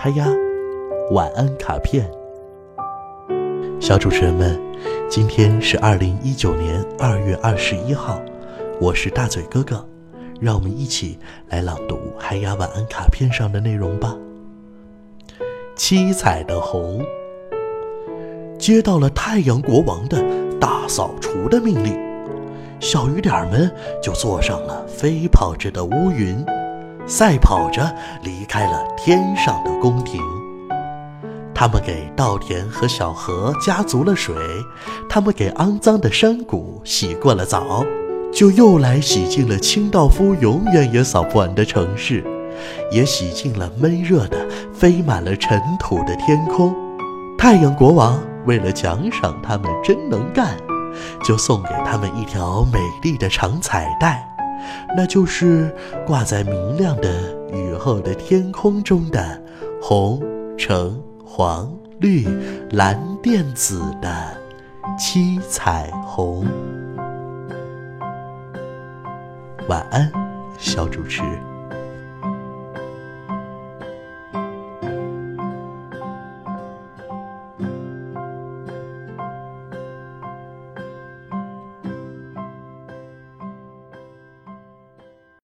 嗨呀，晚安卡片。小主持人们，今天是二零一九年二月二十一号，我是大嘴哥哥，让我们一起来朗读嗨呀晚安卡片上的内容吧。七彩的红，接到了太阳国王的大扫除的命令。小雨点儿们就坐上了飞跑着的乌云，赛跑着离开了天上的宫廷。他们给稻田和小河加足了水，他们给肮脏的山谷洗过了澡，就又来洗净了清道夫永远也扫不完的城市，也洗净了闷热的、飞满了尘土的天空。太阳国王为了奖赏他们真能干。就送给他们一条美丽的长彩带，那就是挂在明亮的雨后的天空中的红、橙、黄、绿、蓝、靛、紫的七彩虹。晚安，小主持。